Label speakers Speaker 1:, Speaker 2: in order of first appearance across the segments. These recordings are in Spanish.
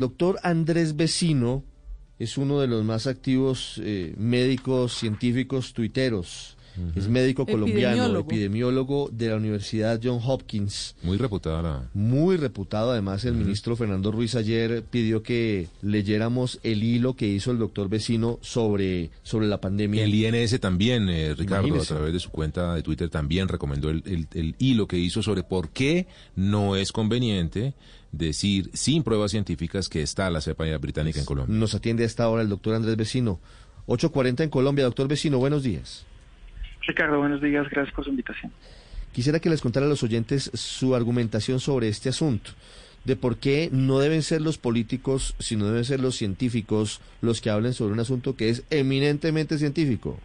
Speaker 1: Doctor Andrés Vecino es uno de los más activos eh, médicos científicos tuiteros. Es médico colombiano,
Speaker 2: Epidemiólogo.
Speaker 1: epidemiólogo de la Universidad John Hopkins.
Speaker 3: Muy reputada la...
Speaker 1: Muy reputado, además el ministro Fernando Ruiz ayer pidió que leyéramos el hilo que hizo el doctor Vecino sobre, sobre la pandemia.
Speaker 3: El INS también, eh, Ricardo,
Speaker 1: Imagínese.
Speaker 3: a través de su cuenta de Twitter, también recomendó el, el- el hilo que hizo sobre por qué no es conveniente decir sin pruebas científicas que está la cepa británica en Colombia.
Speaker 1: Nos atiende a esta hora el doctor Andrés Vecino. 8.40 en Colombia. Doctor Vecino, buenos días.
Speaker 4: Ricardo, buenos días, gracias por su invitación.
Speaker 1: Quisiera que les contara a los oyentes su argumentación sobre este asunto, de por qué no deben ser los políticos, sino deben ser los científicos los que hablen sobre un asunto que es eminentemente científico.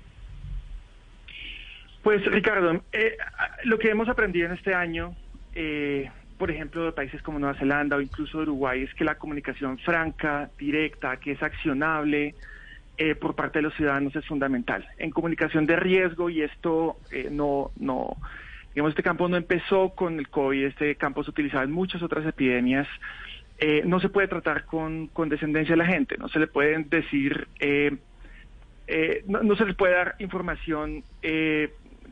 Speaker 4: Pues Ricardo, eh, lo que hemos aprendido en este año, eh, por ejemplo, de países como Nueva Zelanda o incluso Uruguay, es que la comunicación franca, directa, que es accionable eh, por parte de los ciudadanos es fundamental. En comunicación de riesgo, y esto eh, no, no, digamos, este campo no empezó con el COVID, este campo se utilizaba en muchas otras epidemias. eh, no se puede tratar con, con descendencia a la gente, no se le pueden decir eh, no, no se les puede dar información,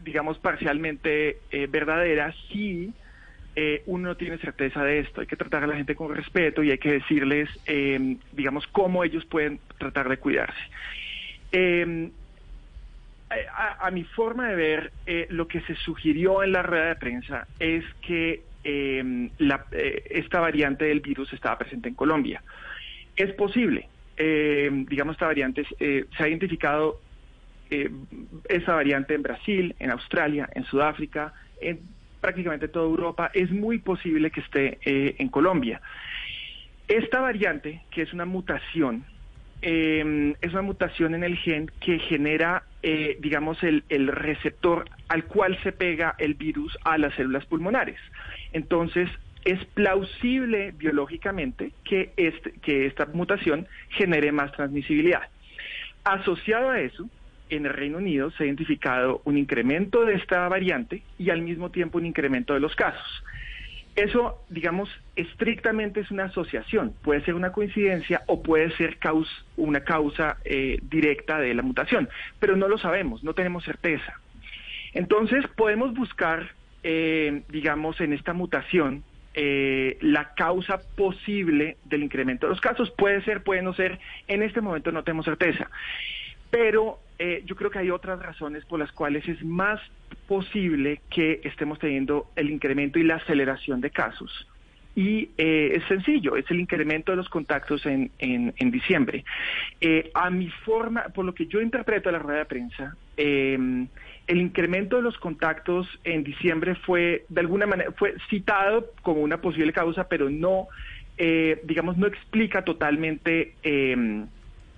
Speaker 4: digamos, parcialmente verdadera si eh, uno no tiene certeza de esto. Hay que tratar a la gente con respeto y hay que decirles, eh, digamos, cómo ellos pueden tratar de cuidarse. Eh, a, mi forma de ver, eh, lo que se sugirió en la rueda de prensa es que eh, esta variante del virus estaba presente en Colombia. Es posible. Eh, digamos, esta variante se ha identificado esa variante en Brasil, en Australia, en Sudáfrica, en prácticamente toda Europa. Es muy posible que esté eh, en Colombia. Esta variante, que es una mutación, eh, es una mutación en el gen que genera, eh, digamos, el, el receptor al cual se pega el virus a las células pulmonares. Entonces, es plausible biológicamente que, este, que esta mutación genere más transmisibilidad. Asociado a eso, en el Reino Unido se ha identificado un incremento de esta variante y al mismo tiempo un incremento de los casos. Eso, digamos, estrictamente es una asociación. Puede ser una coincidencia o puede ser una causa eh, directa de la mutación, pero no lo sabemos, no tenemos certeza. Entonces, podemos buscar, eh, digamos, en esta mutación eh, la causa posible del incremento de los casos. Puede ser, puede no ser. En este momento no tenemos certeza. Pero eh, yo creo que hay otras razones por las cuales es más posible que estemos teniendo el incremento y la aceleración de casos. Y eh, es sencillo, es el incremento de los contactos en, en, en diciembre. Eh, a mi forma, por lo que yo interpreto la rueda de prensa, eh, el incremento de los contactos en diciembre fue, de alguna manera, fue citado como una posible causa, pero no, eh, digamos, no explica totalmente eh,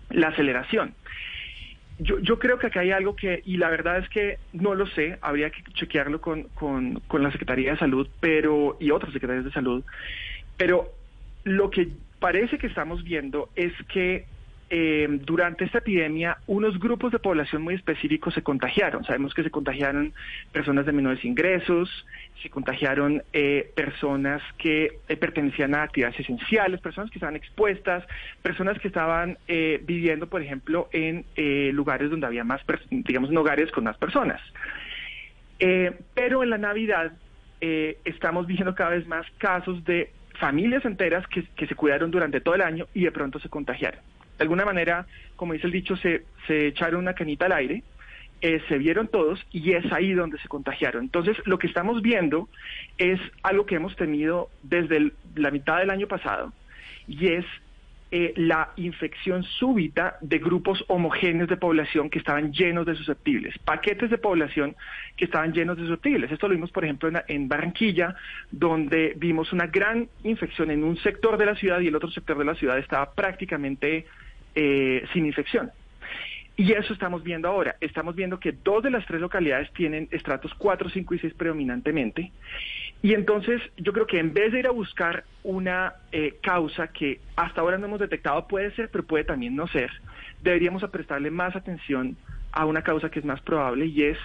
Speaker 4: la aceleración. Yo, yo creo que acá hay algo que, y la verdad es que no lo sé, habría que chequearlo con, con, con la Secretaría de Salud pero y otras secretarías de salud, pero lo que parece que estamos viendo es que eh, durante esta epidemia unos grupos de población muy específicos se contagiaron. Sabemos que se contagiaron personas de menores ingresos, se contagiaron eh, personas que eh, pertenecían a actividades esenciales, personas que estaban expuestas, personas que estaban viviendo, por ejemplo, en lugares donde había más, digamos, hogares con más personas. Pero en la Navidad estamos viendo cada vez más casos de familias enteras que se cuidaron durante todo el año y de pronto se contagiaron. De alguna manera, como dice el dicho, se, se echaron una canita al aire, eh, se vieron todos y es ahí donde se contagiaron. Entonces, lo que estamos viendo es algo que hemos tenido desde la mitad del año pasado y es eh, la infección súbita de grupos homogéneos de población que estaban llenos de susceptibles, paquetes de población que estaban llenos de susceptibles. Esto lo vimos, por ejemplo, en, en Barranquilla, donde vimos una gran infección en un sector de la ciudad y el otro sector de la ciudad estaba prácticamente eh, sin infección. Y eso estamos viendo ahora. Estamos viendo que dos de las tres localidades tienen estratos 4, 5 y 6 predominantemente. Y entonces yo creo que en vez de ir a buscar una eh, causa que hasta ahora no hemos detectado, puede ser, pero puede también no ser, deberíamos prestarle más atención a una causa que es más probable y es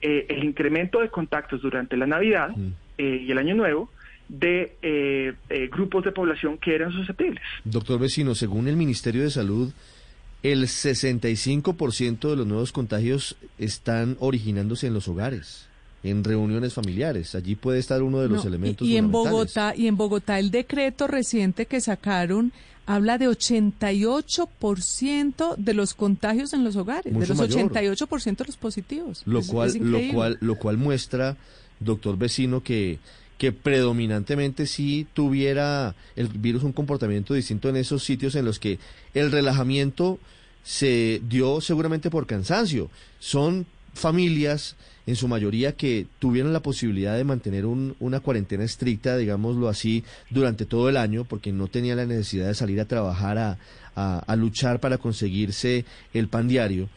Speaker 4: eh, el incremento de contactos durante la Navidad
Speaker 1: Mm.
Speaker 4: eh, y el Año Nuevo de eh, eh, grupos de población que eran susceptibles.
Speaker 1: Doctor Vecino, según el Ministerio de Salud, el 65% de los nuevos contagios están originándose en los hogares en reuniones familiares. Allí puede estar uno de los elementos.
Speaker 2: Y, y en Bogotá y en Bogotá el decreto reciente que sacaron habla de 88% de los contagios en los hogares, de los 88% de los positivos.
Speaker 1: Lo cual lo cual lo cual muestra, doctor vecino que que predominantemente sí tuviera el virus un comportamiento distinto en esos sitios en los que el relajamiento se dio seguramente por cansancio. Son familias en su mayoría que tuvieron la posibilidad de mantener una cuarentena estricta, digámoslo así, durante todo el año, porque no tenían la necesidad de salir a trabajar, a, a, luchar para conseguirse el pan diario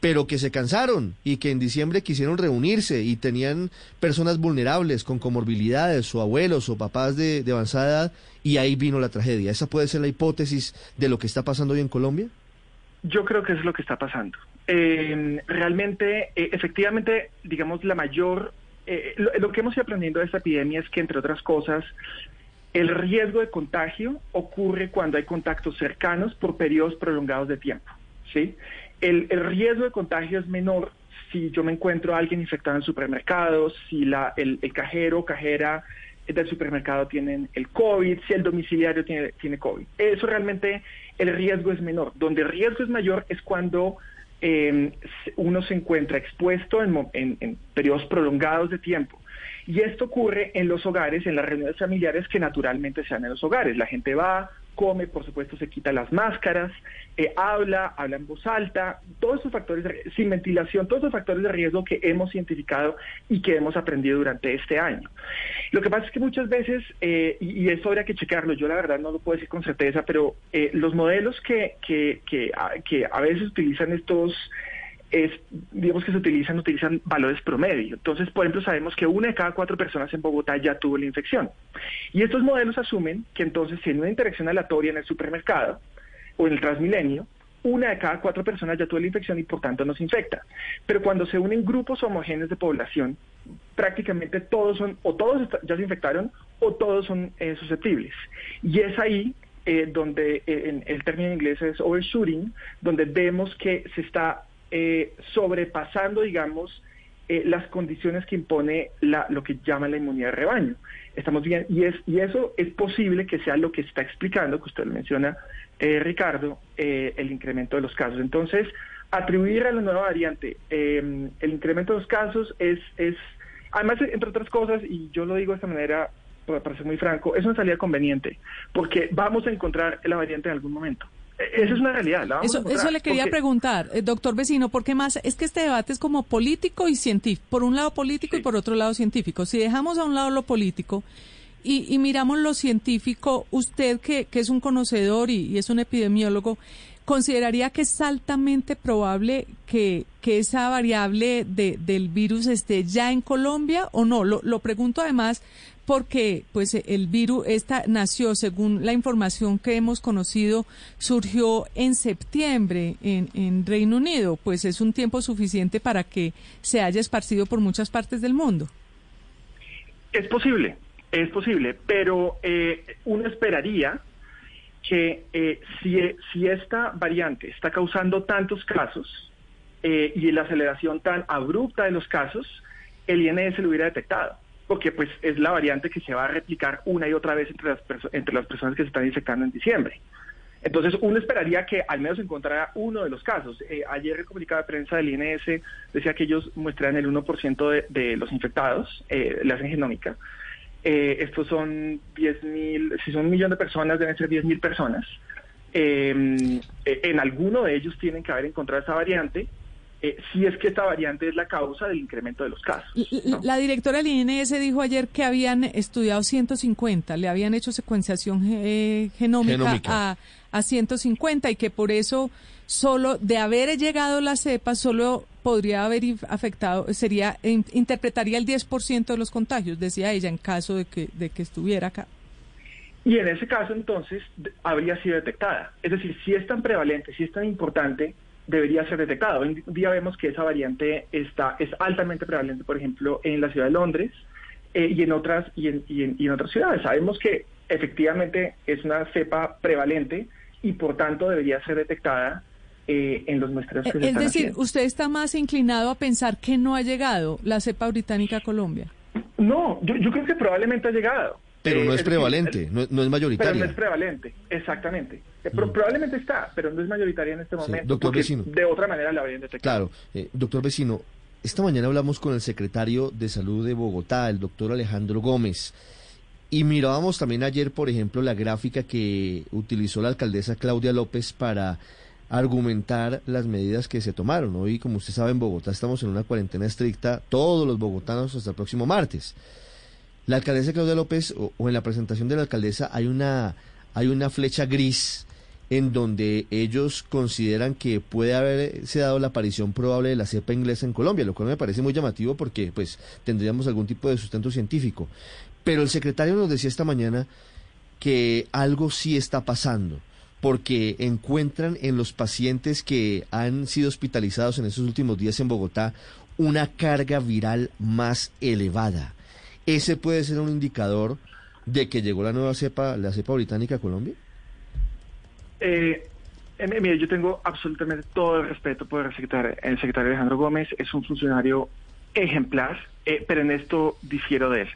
Speaker 1: pero que se cansaron y que en diciembre quisieron reunirse y tenían personas vulnerables con comorbilidades o abuelos o papás de, avanzada edad y ahí vino la tragedia. ¿Esa puede ser la hipótesis de lo que está pasando hoy en Colombia?
Speaker 4: Yo creo que es lo que está pasando. Eh, realmente, eh, efectivamente, digamos, la mayor, eh, lo, que hemos ido aprendiendo de esta epidemia es que, entre otras cosas, el riesgo de contagio ocurre cuando hay contactos cercanos por periodos prolongados de tiempo. ¿sí? El, riesgo de contagio es menor si yo me encuentro a alguien infectado en supermercados, si la, el, el cajero o cajera del supermercado tienen el COVID, si el domiciliario tiene, tiene COVID. Eso realmente el riesgo es menor. Donde el riesgo es mayor es cuando eh, uno se encuentra expuesto en, en, periodos prolongados de tiempo. Y esto ocurre en los hogares, en las reuniones familiares que naturalmente se dan en los hogares. La gente va, come, por supuesto se quita las máscaras, eh, habla, habla en voz alta, todos esos factores, de, sin ventilación, todos esos factores de riesgo que hemos identificado y que hemos aprendido durante este año. Lo que pasa es que muchas veces, eh, y, eso habría que checarlo, yo la verdad no lo puedo decir con certeza, pero eh, los modelos que, que, que, que a veces utilizan estos es, digamos que se utilizan, utilizan valores promedio. Entonces, por ejemplo, sabemos que una de cada cuatro personas en Bogotá ya tuvo la infección. Y estos modelos asumen que entonces, si en una interacción aleatoria en el supermercado o en el Transmilenio, una de cada cuatro personas ya tuvo la infección y por tanto nos infecta. Pero cuando se unen grupos homogéneos de población, prácticamente todos son, o todos ya se infectaron, o todos son eh, susceptibles. Y es ahí eh, donde eh, el término en inglés es overshooting, donde vemos que se está eh, sobrepasando, digamos, eh, las condiciones que impone la, lo que llama la inmunidad de rebaño. Estamos bien, y, es, y eso es posible que sea lo que está explicando, que usted menciona, eh, Ricardo, el incremento de los casos. Entonces, atribuir a la nueva variante el incremento de los casos es, es, además, entre otras cosas, y yo lo digo de esta manera, para ser muy franco, es una salida conveniente, porque vamos a encontrar la variante en algún momento. Esa es una realidad.
Speaker 2: eso, eso le quería preguntar, eh, doctor Vecino, ¿por qué más? Es que este debate es como político y científico. Por un lado político y por otro lado científico. Si dejamos a un lado lo político y, miramos lo científico, usted que, que es un conocedor y, es un epidemiólogo, ¿consideraría que es altamente probable que, que esa variable de, del virus esté ya en Colombia o no? Lo, lo pregunto además porque pues el virus esta nació según la información que hemos conocido surgió en septiembre en, en Reino Unido pues es un tiempo suficiente para que se haya esparcido por muchas partes del mundo
Speaker 4: es posible es posible pero eh, uno esperaría que eh, si, si esta variante está causando tantos casos eh, y la aceleración tan abrupta de los casos el INS lo hubiera detectado porque pues es la variante que se va a replicar una y otra vez entre las, entre las personas que se están infectando en diciembre. Entonces, uno esperaría que al menos encontrara uno de los casos. Eh, ayer el comunicado de prensa del INS decía que ellos muestran el 1% de, de, los infectados, eh, la hacen genómica. Eh, estos son 10 mil, si son un millón de personas, deben ser 10 mil personas. Eh, en alguno de ellos tienen que haber encontrado esa variante eh, si es que esta variante es la causa del incremento de los casos.
Speaker 2: La directora del INS dijo ayer que habían estudiado 150, le habían hecho secuenciación eh, genómica, A, a 150 y que por eso solo de haber llegado la cepa solo podría haber afectado, sería interpretaría el 10% de los contagios, decía ella, en caso de que, de que estuviera acá.
Speaker 4: Y en ese caso entonces habría sido detectada. Es decir, si es tan prevalente, si es tan importante, debería ser detectado. Hoy día vemos que esa variante está, es altamente prevalente, por ejemplo, en la ciudad de Londres, y en otras y en, y en otras ciudades. Sabemos que efectivamente es una cepa prevalente y por tanto debería ser detectada eh, en los muestreos que se
Speaker 2: Es decir, ¿usted está más inclinado a pensar que no ha llegado la cepa británica a Colombia?
Speaker 4: No, yo, creo que probablemente ha llegado.
Speaker 1: Pero no eh, es, prevalente, no, es mayoritaria.
Speaker 4: Pero no es prevalente, exactamente. Eh, mm. Probablemente está, pero no es mayoritaria en este momento.
Speaker 1: doctor Vecino.
Speaker 4: De otra manera la habrían detectado.
Speaker 1: Claro, doctor Vecino, esta mañana hablamos con el secretario de Salud de Bogotá, el doctor Alejandro Gómez. Y mirábamos también ayer, por ejemplo, la gráfica que utilizó la alcaldesa Claudia López para argumentar las medidas que se tomaron. Hoy, como usted sabe, en Bogotá estamos en una cuarentena estricta, todos los bogotanos hasta el próximo martes. La alcaldesa Claudia López, o, en la presentación de la alcaldesa, hay una, hay una flecha gris en donde ellos consideran que puede haberse dado la aparición probable de la cepa inglesa en Colombia, lo cual me parece muy llamativo porque pues tendríamos algún tipo de sustento científico. Pero el secretario nos decía esta mañana que algo sí está pasando, porque encuentran en los pacientes que han sido hospitalizados en esos últimos días en Bogotá una carga viral más elevada. ¿Ese puede ser un indicador de que llegó la nueva cepa, la cepa británica a Colombia?
Speaker 4: Eh, eh mire, yo tengo absolutamente todo el respeto por el secretario, el secretario Alejandro Gómez, es un funcionario ejemplar, eh, pero en esto difiero de él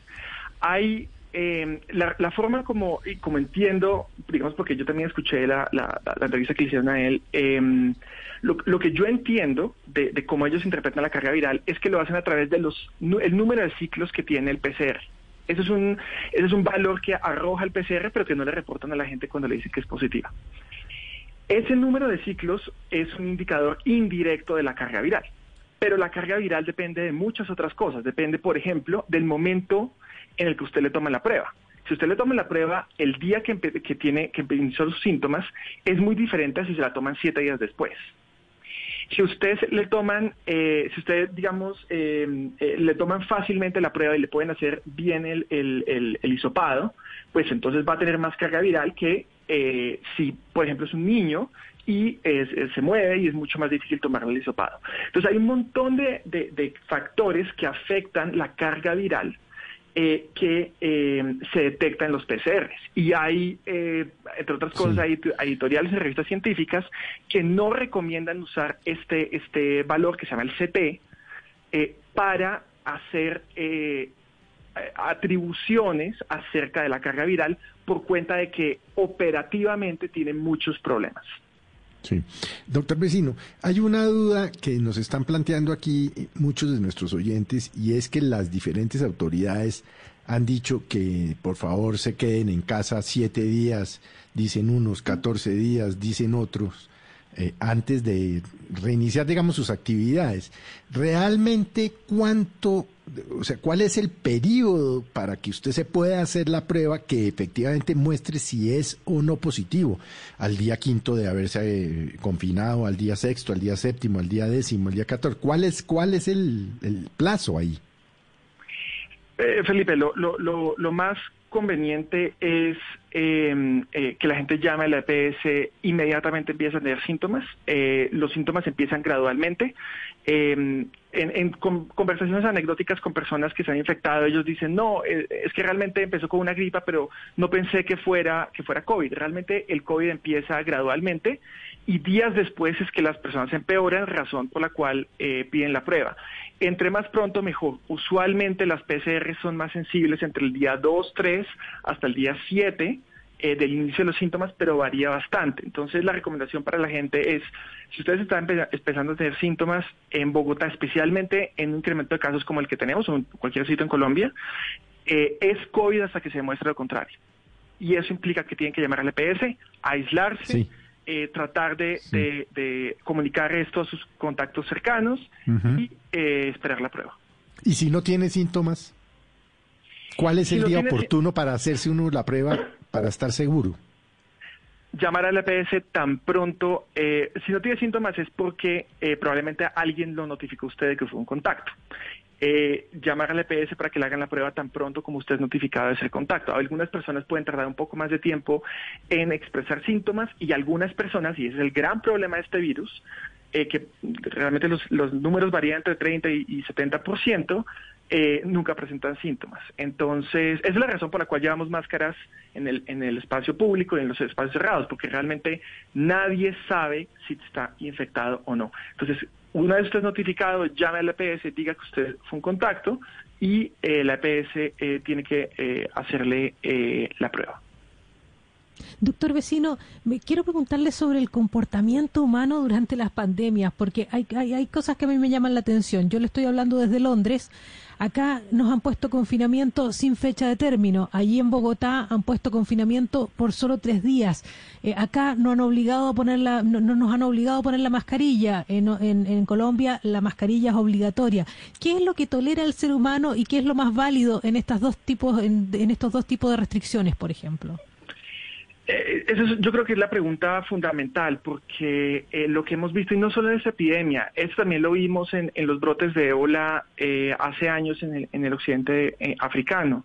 Speaker 4: hay em, la, forma como, como entiendo, digamos porque yo también escuché la, la, entrevista que hicieron a él, em, lo, que yo entiendo de, cómo ellos interpretan la carga viral es que lo hacen a través de los el número de ciclos que tiene el PCR. Eso es un, eso es un valor que arroja el PCR, pero que no le reportan a la gente cuando le dicen que es positiva. Ese número de ciclos es un indicador indirecto de la carga viral, pero la carga viral depende de muchas otras cosas. Depende, por ejemplo, del momento en el que usted le toma la prueba. Si usted le toma la prueba el día que, que tiene que inició los síntomas, es muy diferente a si se la toman siete días después. Si usted le toman, eh, si usted, digamos, eh, eh, le toman fácilmente la prueba y le pueden hacer bien el, el, el, hisopado, pues entonces va a tener más carga viral que si, por ejemplo, es un niño y se mueve y es mucho más difícil tomar el hisopado. Entonces hay un montón de, de factores que afectan la carga viral eh, que eh, se detecta en los PCRs. Y hay, eh, entre otras cosas, hay editoriales y revistas científicas que no recomiendan usar este, este valor que se llama el CT para hacer atribuciones acerca de la carga viral por cuenta de que operativamente tiene muchos problemas.
Speaker 5: Sí. Doctor Vecino, hay una duda que nos están planteando aquí muchos de nuestros oyentes y es que las diferentes autoridades han dicho que por favor se queden en casa siete días, dicen unos, catorce días, dicen otros. Eh, antes de reiniciar, digamos, sus actividades. ¿Realmente cuánto, o sea, cuál es el periodo para que usted se pueda hacer la prueba que efectivamente muestre si es o no positivo? Al día quinto de haberse eh, confinado, al día sexto, al día séptimo, al día décimo, al día catorce. ¿Cuál es, cuál es el, el plazo ahí?
Speaker 4: Eh, Felipe, lo, lo, lo, lo más conveniente es em, eh, que la gente llame a la EPS, inmediatamente empieza a tener síntomas. Eh, los síntomas empiezan gradualmente. Em, en, conversaciones anecdóticas con personas que se han infectado, ellos dicen, no, eh, es que realmente empezó con una gripa, pero no pensé que fuera, que fuera COVID. Realmente el COVID empieza gradualmente y días después es que las personas empeoran, razón por la cual piden la prueba. Entre más pronto, mejor. Usualmente las PCR son más sensibles entre el día 2, 3 hasta el día 7 eh, del inicio de los síntomas, pero varía bastante. Entonces, la recomendación para la gente es, si ustedes están empezando a tener síntomas en Bogotá, especialmente en un incremento de casos como el que tenemos o en cualquier sitio en Colombia, eh, es COVID hasta que se demuestre lo contrario. Y eso implica que tienen que llamar al EPS, aislarse. Eh, tratar de, de, comunicar esto a sus contactos cercanos y eh, esperar la prueba.
Speaker 5: ¿Y si no tiene síntomas? ¿Cuál es el día oportuno para hacerse uno la prueba para estar seguro?
Speaker 4: Llamar al EPS tan pronto, eh, si no tiene síntomas es porque probablemente alguien lo notificó a usted de que fue un contacto eh, llamar al EPS para que le hagan la prueba tan pronto como usted es notificado de ese contacto. Algunas personas pueden tardar un poco más de tiempo en expresar síntomas y algunas personas, y ese es el gran problema de este virus, eh, que realmente los, números varían entre 30 y, 70%, eh, nunca presentan síntomas. Entonces, esa es la razón por la cual llevamos máscaras en el, en el espacio público y en los espacios cerrados, porque realmente nadie sabe si está infectado o no. Entonces, una vez usted es notificado, llame a la EPS, diga que usted fue un contacto y eh, la EPS eh, tiene que hacerle la prueba.
Speaker 6: Doctor Vecino, me quiero preguntarle sobre el comportamiento humano durante las pandemias, porque hay, hay, hay, cosas que a mí me llaman la atención. Yo le estoy hablando desde Londres. Acá nos han puesto confinamiento sin fecha de término. Allí en Bogotá han puesto confinamiento por solo tres días. Eh, acá no han obligado a poner la, no, nos han obligado a poner la mascarilla. En, en, Colombia la mascarilla es obligatoria. ¿Qué es lo que tolera el ser humano y qué es lo más válido en dos tipos, en estos dos tipos de restricciones, por ejemplo?
Speaker 4: Eh, eso yo creo que es la pregunta fundamental, porque eh, lo que hemos visto, y no solo en esta epidemia, esto también lo vimos en, los brotes de ébola eh, hace años en el, en el occidente africano.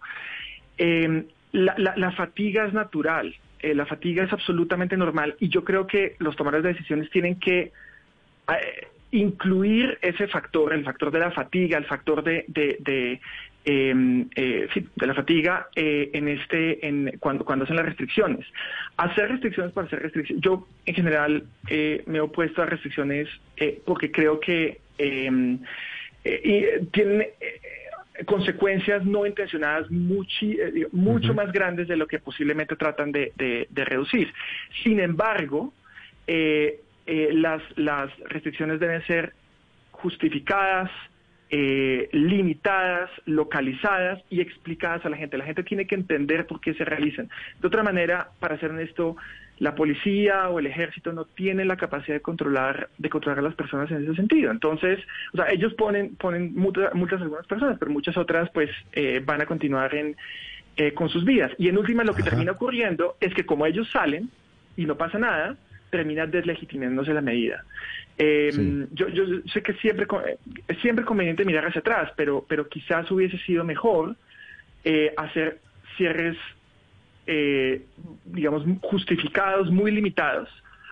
Speaker 4: Em, la, fatiga es natural, la fatiga es absolutamente normal, y yo creo que los tomadores de decisiones tienen que incluir ese factor, el factor de la fatiga, el factor de, eh, de la fatiga eh, en este en cuando cuando hacen las restricciones. Hacer restricciones para hacer restricciones yo en general eh, me he opuesto a restricciones porque creo que em, tienen consecuencias no intencionadas mucho más grandes de lo que posiblemente tratan de, de reducir. Sin embargo las las restricciones deben ser justificadas eh, limitadas, localizadas y explicadas a la gente. La gente tiene que entender por qué se realizan. De otra manera, para ser honesto, la policía o el ejército no tienen la capacidad de controlar de controlar a las personas en ese sentido. Entonces, o sea, ellos ponen ponen multas, a algunas personas, pero muchas otras pues eh, van a continuar en, eh, con sus vidas. Y en última, lo que termina ocurriendo es que como ellos salen y no pasa nada, termina deslegitimándose la medida. Eh, yo, yo sé que siempre es siempre conveniente mirar hacia atrás, pero, pero quizás hubiese sido mejor eh, hacer cierres, eh, digamos, justificados, muy limitados,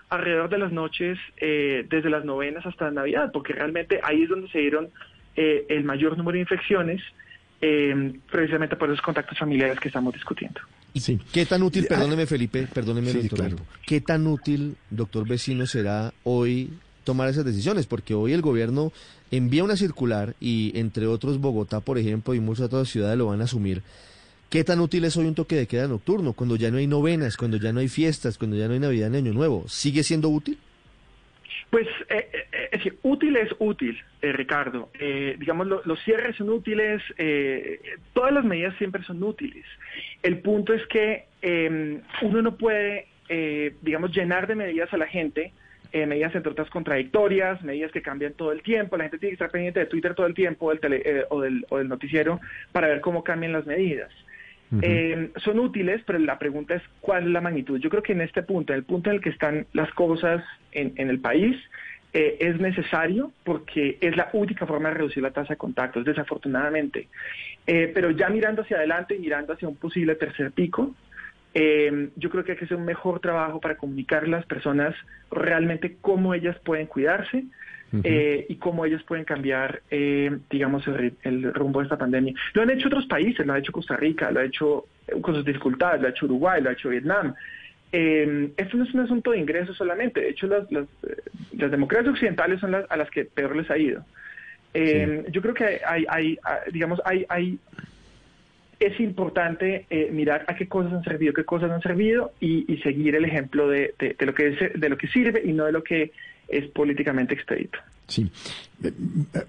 Speaker 4: alrededor de las noches, desde las novenas hasta Navidad, porque realmente ahí es donde se dieron el mayor número de infecciones, precisamente por esos contactos familiares que estamos discutiendo.
Speaker 1: Sí. ¿Qué tan útil, perdóneme Felipe, perdóneme, doctor, qué tan útil, doctor Vecino, será hoy tomar esas decisiones, porque hoy el gobierno envía una circular y entre otros Bogotá, por ejemplo, y muchas otras ciudades lo van a asumir. ¿Qué tan útil es hoy un toque de queda nocturno cuando ya no hay novenas, cuando ya no hay fiestas, cuando ya no hay Navidad ni Año Nuevo? ¿Sigue siendo útil?
Speaker 4: Pues eh, eh, es útil es útil, eh, Ricardo. digamos, los cierres son útiles, todas las medidas siempre son útiles. El punto es que uno no puede, digamos, llenar de medidas a la gente eh, medidas entre otras contradictorias, medidas que cambian todo el tiempo, la gente tiene que estar pendiente de Twitter todo el tiempo del eh, o, del, o, del, noticiero para ver cómo cambian las medidas. Eh, son útiles, pero la pregunta es cuál es la magnitud. Yo creo que en este punto, en el punto en el que están las cosas en, en el país, es necesario porque es la única forma de reducir la tasa de contactos, desafortunadamente. pero ya mirando hacia adelante y mirando hacia un posible tercer pico, eh, yo creo que hay que hacer un mejor trabajo para comunicar a las personas realmente cómo ellas pueden cuidarse eh, y cómo ellas pueden cambiar, eh, digamos, el, rumbo de esta pandemia. Lo han hecho otros países, lo ha hecho Costa Rica, lo ha hecho con sus dificultades, lo ha hecho Uruguay, lo ha hecho Vietnam. esto no es un asunto de ingresos solamente, de hecho las, las, democracias occidentales son las a las que peor les ha ido. Yo creo que hay, hay, digamos, hay, hay es importante eh, mirar a qué cosas han servido, qué cosas han servido y, seguir el ejemplo de, lo que de lo que sirve y no de lo que es políticamente expedito.
Speaker 5: Sí, eh,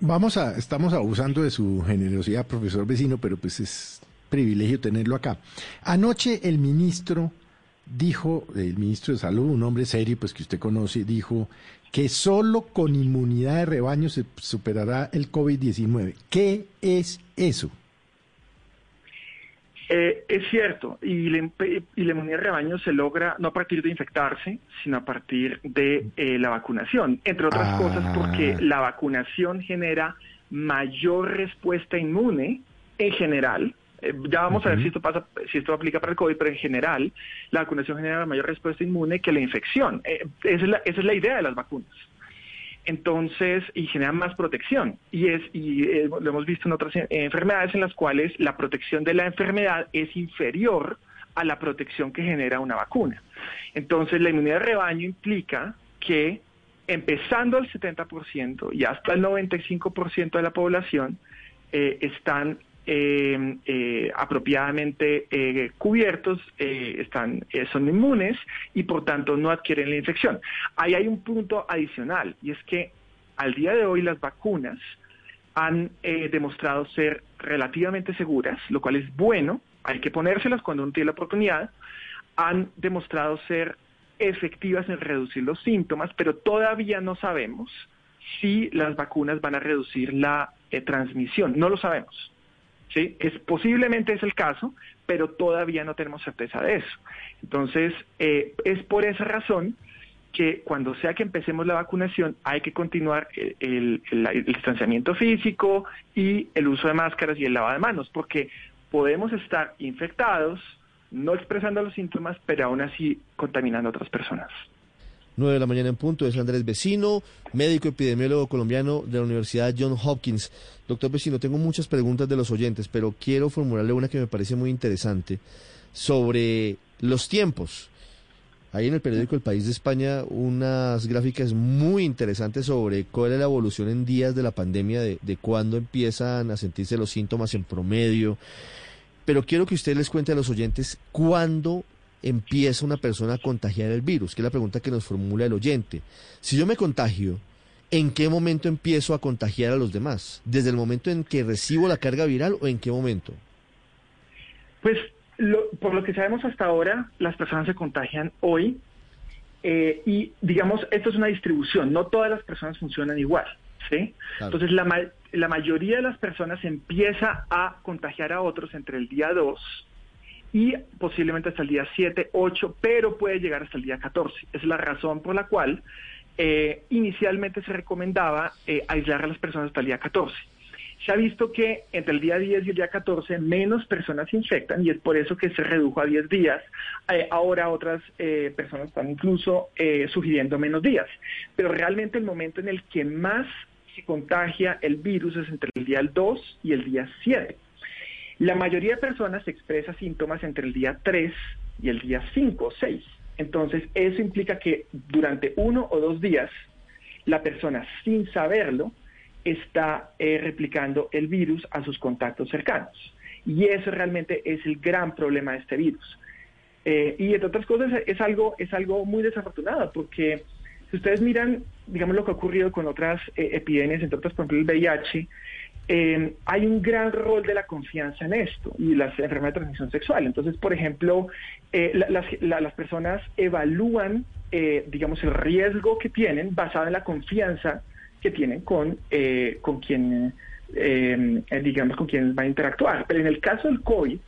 Speaker 5: vamos a, estamos abusando de su generosidad, profesor vecino, pero pues es privilegio tenerlo acá. Anoche el ministro dijo, el ministro de Salud, un hombre serio, pues que usted conoce, dijo que solo con inmunidad de rebaño se superará el COVID-19. ¿Qué es eso?
Speaker 4: Eh, es cierto, y la, inmunidad de rebaño se logra no a partir de infectarse, sino a partir de eh, la vacunación, entre otras cosas porque ah. la vacunación genera mayor respuesta inmune en general. Eh, ya vamos a ver si esto pasa, si esto aplica para el COVID, pero en general la vacunación genera mayor respuesta inmune que la infección. esa, es la, esa es la idea de las vacunas. Entonces y generan más protección y es y eh, lo hemos visto en otras eh, enfermedades en las cuales la protección de la enfermedad es inferior a la protección que genera una vacuna. Entonces la inmunidad de rebaño implica que empezando al 70% y hasta el 95% de la población eh, están eh, eh, apropiadamente eh, cubiertos, eh, están, eh, son inmunes y por tanto no adquieren la infección. Ahí hay un punto adicional y es que al día de hoy las vacunas han eh, demostrado ser relativamente seguras, lo cual es bueno, hay que ponérselas cuando uno tiene la oportunidad, han demostrado ser efectivas en reducir los síntomas, pero todavía no sabemos si las vacunas van a reducir la transmisión, no lo sabemos. ¿Sí? Es, posiblemente es el caso, pero todavía no tenemos certeza de eso. Entonces, eh, es por esa razón que cuando sea que empecemos la vacunación hay que continuar el, el, distanciamiento físico y el uso de máscaras y el lavado de manos, porque podemos estar infectados, no expresando los síntomas, pero aún así contaminando a otras personas.
Speaker 1: 9 de la mañana en punto, es Andrés Vecino, médico epidemiólogo colombiano de la Universidad John Hopkins. Doctor Vecino, tengo muchas preguntas de los oyentes, pero quiero formularle una que me parece muy interesante sobre los tiempos. Hay en el periódico El País de España unas gráficas muy interesantes sobre cuál es la evolución en días de la pandemia, de, de cuándo empiezan a sentirse los síntomas en promedio. Pero quiero que usted les cuente a los oyentes cuándo empieza una persona a contagiar el virus, que es la pregunta que nos formula el oyente. Si yo me contagio, ¿en qué momento empiezo a contagiar a los demás? ¿Desde el momento en que recibo la carga viral o en qué momento?
Speaker 4: Pues lo, por lo que sabemos hasta ahora, las personas se contagian hoy eh, y digamos, esto es una distribución, no todas las personas funcionan igual. ¿sí? Claro. Entonces, la, ma la mayoría de las personas empieza a contagiar a otros entre el día 2 y posiblemente hasta el día 7, 8, pero puede llegar hasta el día 14. Es la razón por la cual eh, inicialmente se recomendaba eh, aislar a las personas hasta el día 14. Se ha visto que entre el día 10 y el día 14 menos personas se infectan y es por eso que se redujo a 10 días. Eh, ahora otras eh, personas están incluso sugiriendo menos días. Pero realmente el momento en el que más se contagia el virus es entre el día 2 y el día 7. La mayoría de personas expresa síntomas entre el día 3 y el día 5 o 6. Entonces, eso implica que durante uno o dos días, la persona, sin saberlo, está eh, replicando el virus a sus contactos cercanos. Y eso realmente es el gran problema de este virus. Eh, y entre otras cosas, es algo, es algo muy desafortunado, porque si ustedes miran, digamos, lo que ha ocurrido con otras eh, epidemias, entre otras, por ejemplo, el VIH, eh, hay un gran rol de la confianza en esto y las enfermedades de transmisión sexual. Entonces, por ejemplo, eh, la, las, la, las, personas evalúan, eh, digamos, el riesgo que tienen basado en la confianza que tienen con, eh, con quien, digamos, con quien van a interactuar. Pero en el caso del COVID,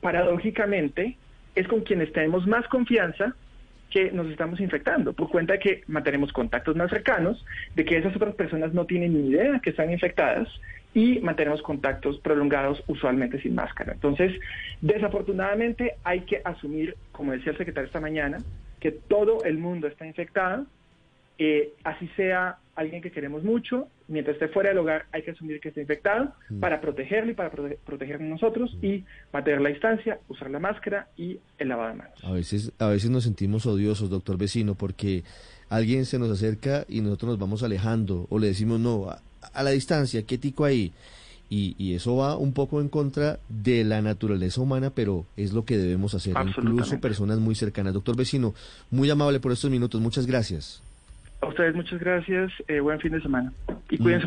Speaker 4: paradójicamente, es con quienes tenemos más confianza que nos estamos infectando, por cuenta de que mantenemos contactos más cercanos, de que esas otras personas no tienen ni idea que están infectadas y mantenemos contactos prolongados usualmente sin máscara. Entonces, desafortunadamente hay que asumir, como decía el secretario esta mañana, que todo el mundo está infectado, eh, así sea alguien que queremos mucho, mientras esté fuera del hogar hay que asumir que está infectado mm. para protegerlo y para prote protegernos nosotros mm. y mantener la distancia, usar la máscara y el lavado de manos.
Speaker 1: A veces, a veces nos sentimos odiosos, doctor vecino, porque alguien se nos acerca y nosotros nos vamos alejando o le decimos no, a, a la distancia, qué tico ahí. Y, y, eso va un poco en contra de la naturaleza humana, pero es lo que debemos hacer, incluso personas muy cercanas. Doctor vecino, muy amable por estos minutos, muchas gracias.
Speaker 4: A ustedes muchas gracias, eh, buen fin de semana y cuídense. Mm.